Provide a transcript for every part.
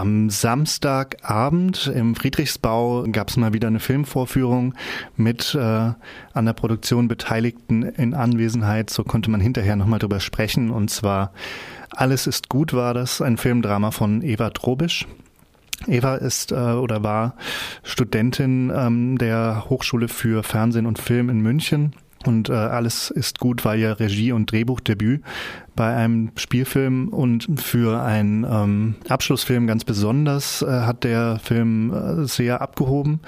Am Samstagabend im Friedrichsbau gab es mal wieder eine Filmvorführung mit äh, an der Produktion Beteiligten in Anwesenheit. So konnte man hinterher nochmal drüber sprechen. Und zwar Alles ist gut war das, ein Filmdrama von Eva Trobisch. Eva ist äh, oder war Studentin ähm, der Hochschule für Fernsehen und Film in München und äh, alles ist gut war ihr Regie- und Drehbuchdebüt bei einem Spielfilm und für einen ähm, Abschlussfilm ganz besonders äh, hat der Film äh, sehr abgehoben.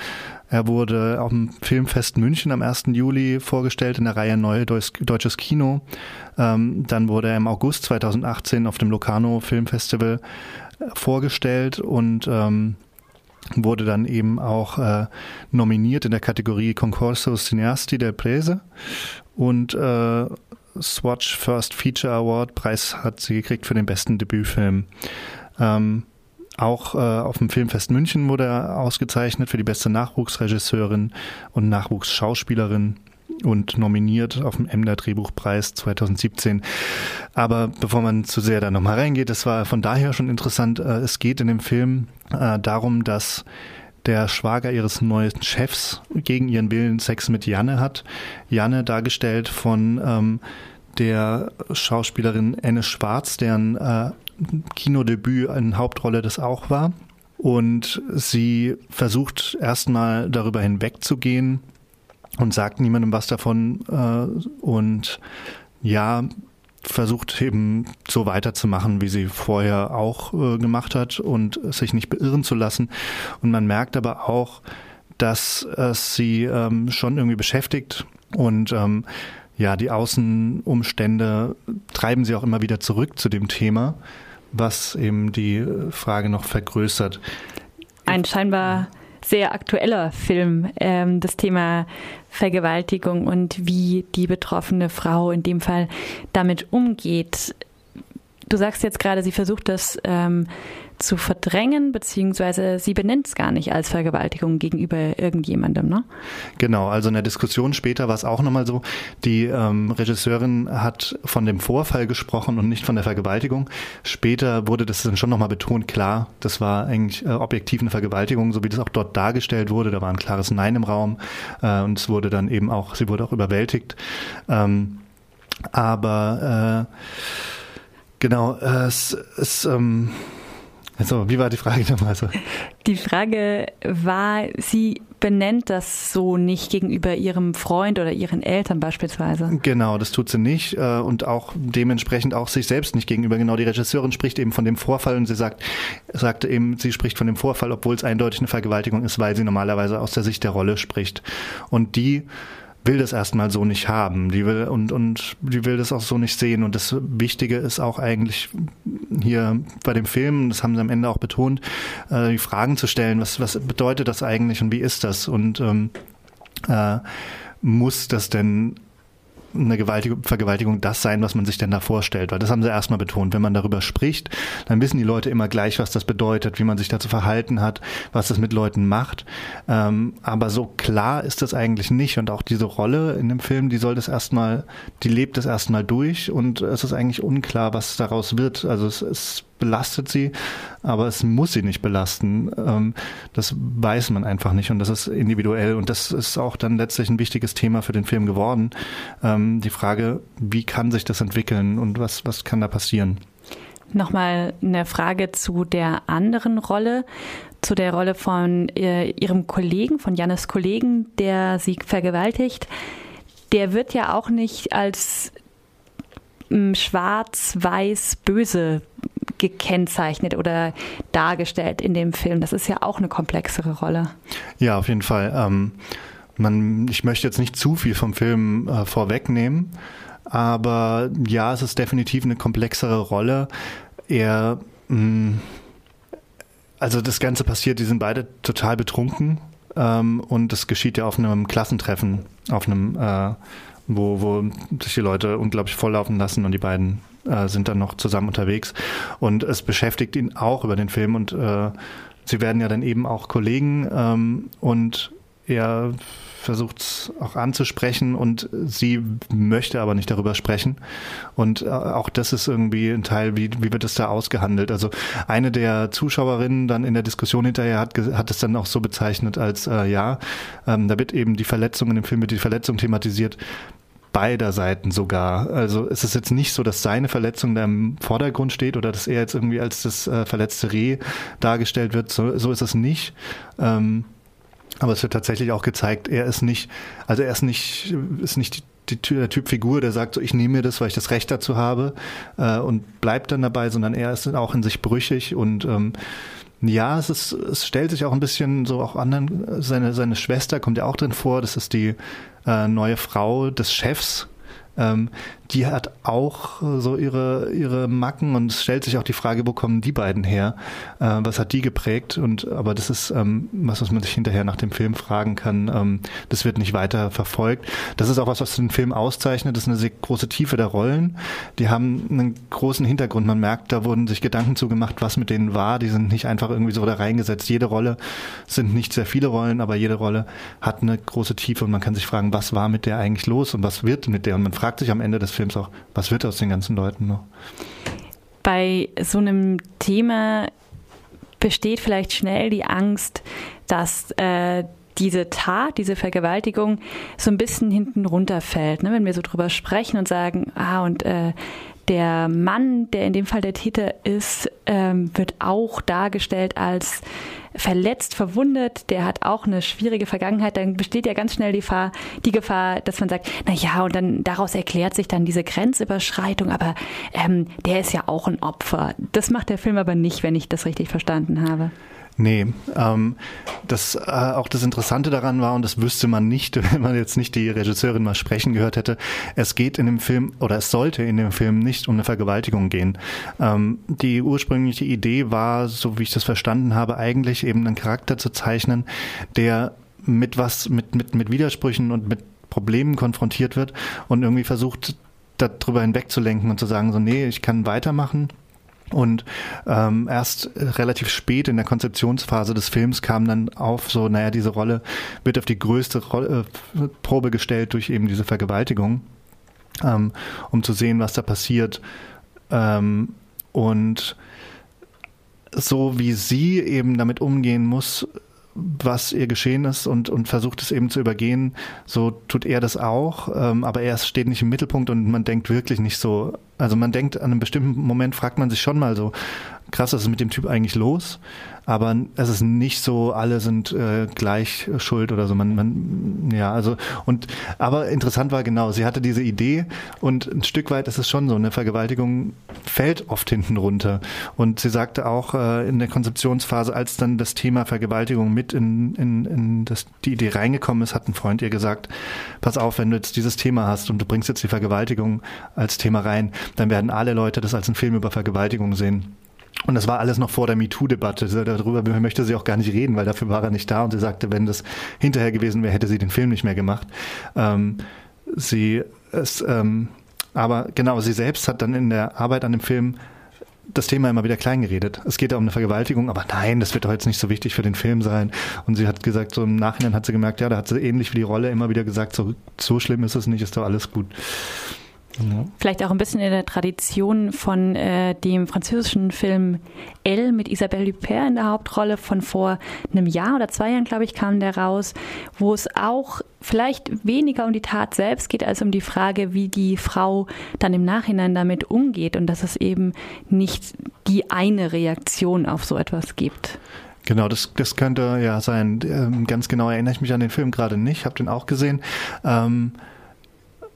Er wurde auf dem Filmfest München am 1. Juli vorgestellt in der Reihe Neue Deutsches Kino. Ähm, dann wurde er im August 2018 auf dem Locarno Filmfestival äh, vorgestellt und ähm, wurde dann eben auch äh, nominiert in der Kategorie Concorso Cineasti del Prese und äh, Swatch First Feature Award Preis hat sie gekriegt für den besten Debütfilm. Ähm, auch äh, auf dem Filmfest München wurde er ausgezeichnet für die beste Nachwuchsregisseurin und Nachwuchsschauspielerin und nominiert auf dem Emder Drehbuchpreis 2017. Aber bevor man zu sehr da nochmal reingeht, das war von daher schon interessant. Äh, es geht in dem Film äh, darum, dass der Schwager ihres neuen Chefs gegen ihren Willen Sex mit Janne hat. Janne dargestellt von ähm, der Schauspielerin Anne Schwarz, deren äh, Kinodebüt eine Hauptrolle das auch war. Und sie versucht erstmal darüber hinwegzugehen, und sagt niemandem was davon äh, und ja, versucht eben so weiterzumachen, wie sie vorher auch äh, gemacht hat und sich nicht beirren zu lassen. Und man merkt aber auch, dass es sie ähm, schon irgendwie beschäftigt und ähm, ja, die Außenumstände treiben sie auch immer wieder zurück zu dem Thema, was eben die Frage noch vergrößert. Ein scheinbar sehr aktueller Film, ähm, das Thema Vergewaltigung und wie die betroffene Frau in dem Fall damit umgeht. Du sagst jetzt gerade, sie versucht das ähm, zu verdrängen, beziehungsweise sie benennt es gar nicht als Vergewaltigung gegenüber irgendjemandem, ne? Genau, also in der Diskussion später war es auch nochmal so, die ähm, Regisseurin hat von dem Vorfall gesprochen und nicht von der Vergewaltigung. Später wurde das dann schon nochmal betont, klar, das war eigentlich äh, objektiv eine Vergewaltigung, so wie das auch dort dargestellt wurde, da war ein klares Nein im Raum äh, und es wurde dann eben auch, sie wurde auch überwältigt. Ähm, aber äh, genau, äh, es, es ähm, also, wie war die Frage nochmal so? Die Frage war, sie benennt das so nicht gegenüber ihrem Freund oder ihren Eltern beispielsweise. Genau, das tut sie nicht äh, und auch dementsprechend auch sich selbst nicht gegenüber. Genau, die Regisseurin spricht eben von dem Vorfall und sie sagt, sagte eben, sie spricht von dem Vorfall, obwohl es eindeutig eine Vergewaltigung ist, weil sie normalerweise aus der Sicht der Rolle spricht. Und die will das erstmal so nicht haben. Die will und und die will das auch so nicht sehen. Und das Wichtige ist auch eigentlich hier bei dem Film, das haben sie am Ende auch betont, äh, die Fragen zu stellen. Was was bedeutet das eigentlich und wie ist das? Und ähm, äh, muss das denn eine Vergewaltigung das sein, was man sich denn da vorstellt. Weil das haben sie erstmal betont. Wenn man darüber spricht, dann wissen die Leute immer gleich, was das bedeutet, wie man sich dazu verhalten hat, was das mit Leuten macht. Ähm, aber so klar ist das eigentlich nicht. Und auch diese Rolle in dem Film, die soll das erstmal, die lebt das erstmal durch und es ist eigentlich unklar, was daraus wird. Also es ist belastet sie, aber es muss sie nicht belasten. Ähm, das weiß man einfach nicht und das ist individuell und das ist auch dann letztlich ein wichtiges Thema für den Film geworden. Ähm, die Frage, wie kann sich das entwickeln und was, was kann da passieren? Nochmal eine Frage zu der anderen Rolle, zu der Rolle von äh, Ihrem Kollegen, von Jannes Kollegen, der sie vergewaltigt. Der wird ja auch nicht als mm, schwarz-weiß böse gekennzeichnet oder dargestellt in dem Film. Das ist ja auch eine komplexere Rolle. Ja, auf jeden Fall. Ähm, man, ich möchte jetzt nicht zu viel vom Film äh, vorwegnehmen, aber ja, es ist definitiv eine komplexere Rolle. Er, mh, mm, also das Ganze passiert, die sind beide total betrunken ähm, und das geschieht ja auf einem Klassentreffen, auf einem äh, wo, wo sich die Leute unglaublich volllaufen lassen und die beiden äh, sind dann noch zusammen unterwegs. Und es beschäftigt ihn auch über den Film und äh, sie werden ja dann eben auch Kollegen ähm, und er versucht es auch anzusprechen und sie möchte aber nicht darüber sprechen. Und äh, auch das ist irgendwie ein Teil, wie, wie wird das da ausgehandelt? Also eine der Zuschauerinnen dann in der Diskussion hinterher hat, hat es dann auch so bezeichnet als, äh, ja, ähm, da wird eben die Verletzung in dem Film, wird die Verletzung thematisiert, beider Seiten sogar. Also es ist jetzt nicht so, dass seine Verletzung da im Vordergrund steht oder dass er jetzt irgendwie als das äh, verletzte Reh dargestellt wird. So, so ist es nicht. Ähm, aber es wird tatsächlich auch gezeigt, er ist nicht, also er ist nicht, ist nicht die, die, der Typ Figur, der sagt so, ich nehme mir das, weil ich das Recht dazu habe äh, und bleibt dann dabei, sondern er ist auch in sich brüchig und ähm, ja, es ist, es stellt sich auch ein bisschen so auch anderen, seine, seine Schwester kommt ja auch drin vor, das ist die äh, neue Frau des Chefs, ähm, die hat auch so ihre, ihre Macken und es stellt sich auch die Frage, wo kommen die beiden her? Äh, was hat die geprägt? Und aber das ist ähm, was, was man sich hinterher nach dem Film fragen kann. Ähm, das wird nicht weiter verfolgt. Das ist auch was, was den Film auszeichnet. Das ist eine sehr große Tiefe der Rollen. Die haben einen großen Hintergrund. Man merkt, da wurden sich Gedanken zugemacht, was mit denen war. Die sind nicht einfach irgendwie so da reingesetzt. Jede Rolle sind nicht sehr viele Rollen, aber jede Rolle hat eine große Tiefe und man kann sich fragen, was war mit der eigentlich los und was wird mit der? Und man fragt sich am Ende des Films, auch, was wird aus den ganzen Leuten noch? Bei so einem Thema besteht vielleicht schnell die Angst, dass äh, diese Tat, diese Vergewaltigung so ein bisschen hinten runterfällt. Ne? Wenn wir so drüber sprechen und sagen, ah, und äh, der Mann, der in dem Fall der Täter ist, ähm, wird auch dargestellt als verletzt, verwundet, der hat auch eine schwierige Vergangenheit, dann besteht ja ganz schnell die Gefahr, die Gefahr, dass man sagt, na ja, und dann daraus erklärt sich dann diese Grenzüberschreitung, aber ähm, der ist ja auch ein Opfer. Das macht der Film aber nicht, wenn ich das richtig verstanden habe. Nee, ähm, das, äh, auch das Interessante daran war, und das wüsste man nicht, wenn man jetzt nicht die Regisseurin mal sprechen gehört hätte, es geht in dem Film, oder es sollte in dem Film nicht um eine Vergewaltigung gehen. Ähm, die ursprüngliche Idee war, so wie ich das verstanden habe, eigentlich eben einen Charakter zu zeichnen, der mit was, mit, mit, mit Widersprüchen und mit Problemen konfrontiert wird und irgendwie versucht, darüber hinwegzulenken und zu sagen, so, nee, ich kann weitermachen und ähm, erst relativ spät in der Konzeptionsphase des Films kam dann auf, so, naja, diese Rolle wird auf die größte Rolle, äh, Probe gestellt durch eben diese Vergewaltigung, ähm, um zu sehen, was da passiert. Ähm, und so wie sie eben damit umgehen muss, was ihr geschehen ist und, und versucht es eben zu übergehen. So tut er das auch, ähm, aber er steht nicht im Mittelpunkt und man denkt wirklich nicht so. Also man denkt an einem bestimmten Moment, fragt man sich schon mal so, krass, was ist mit dem Typ eigentlich los? aber es ist nicht so, alle sind äh, gleich schuld oder so. Man, man, ja, also und aber interessant war genau, sie hatte diese Idee und ein Stück weit ist es schon so, eine Vergewaltigung fällt oft hinten runter. Und sie sagte auch äh, in der Konzeptionsphase, als dann das Thema Vergewaltigung mit in, in, in das, die Idee reingekommen ist, hat ein Freund ihr gesagt, pass auf, wenn du jetzt dieses Thema hast und du bringst jetzt die Vergewaltigung als Thema rein, dann werden alle Leute das als einen Film über Vergewaltigung sehen. Und das war alles noch vor der MeToo-Debatte. Darüber möchte sie auch gar nicht reden, weil dafür war er nicht da. Und sie sagte, wenn das hinterher gewesen wäre, hätte sie den Film nicht mehr gemacht. Ähm, sie es, ähm, aber genau, sie selbst hat dann in der Arbeit an dem Film das Thema immer wieder klein geredet. Es geht ja um eine Vergewaltigung, aber nein, das wird doch jetzt nicht so wichtig für den Film sein. Und sie hat gesagt, so im Nachhinein hat sie gemerkt, ja, da hat sie ähnlich wie die Rolle immer wieder gesagt, so, so schlimm ist es nicht, ist doch alles gut. Ja. Vielleicht auch ein bisschen in der Tradition von äh, dem französischen Film Elle mit Isabelle Huppert in der Hauptrolle von vor einem Jahr oder zwei Jahren, glaube ich, kam der raus, wo es auch vielleicht weniger um die Tat selbst geht, als um die Frage, wie die Frau dann im Nachhinein damit umgeht und dass es eben nicht die eine Reaktion auf so etwas gibt. Genau, das, das könnte ja sein. Ähm, ganz genau erinnere ich mich an den Film gerade nicht, habe den auch gesehen. Ähm,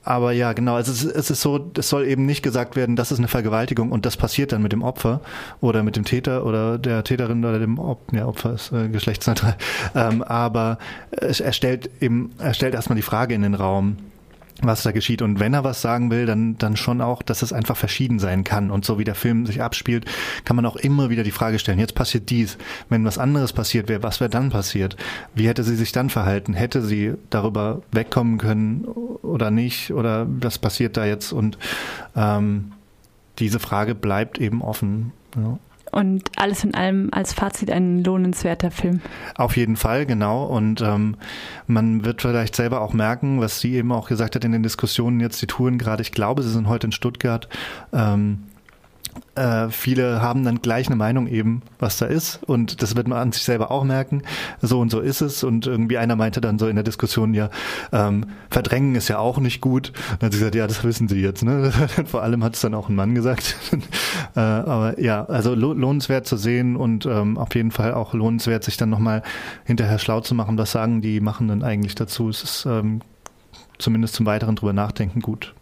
aber ja, genau, also es ist, es ist so, es soll eben nicht gesagt werden, das ist eine Vergewaltigung und das passiert dann mit dem Opfer oder mit dem Täter oder der Täterin oder dem Op ja, Opfer ist äh, geschlechtsneutral. Ähm, aber es, er stellt eben, er stellt erstmal die Frage in den Raum, was da geschieht. Und wenn er was sagen will, dann, dann schon auch, dass es einfach verschieden sein kann. Und so wie der Film sich abspielt, kann man auch immer wieder die Frage stellen, jetzt passiert dies. Wenn was anderes passiert wäre, was wäre dann passiert? Wie hätte sie sich dann verhalten? Hätte sie darüber wegkommen können oder nicht? Oder was passiert da jetzt? Und ähm, diese Frage bleibt eben offen. Ja. Und alles in allem als Fazit ein lohnenswerter Film. Auf jeden Fall, genau. Und ähm, man wird vielleicht selber auch merken, was sie eben auch gesagt hat in den Diskussionen jetzt, die Touren gerade, ich glaube, sie sind heute in Stuttgart. Ähm, äh, viele haben dann gleich eine Meinung eben, was da ist. Und das wird man an sich selber auch merken. So und so ist es. Und irgendwie einer meinte dann so in der Diskussion, ja, ähm, verdrängen ist ja auch nicht gut. Und dann hat sie gesagt, ja, das wissen Sie jetzt. Ne? Vor allem hat es dann auch ein Mann gesagt. äh, aber ja, also lohnenswert zu sehen und ähm, auf jeden Fall auch lohnenswert, sich dann nochmal hinterher schlau zu machen, was sagen die Machenden eigentlich dazu. Es ist ähm, zumindest zum weiteren drüber nachdenken gut.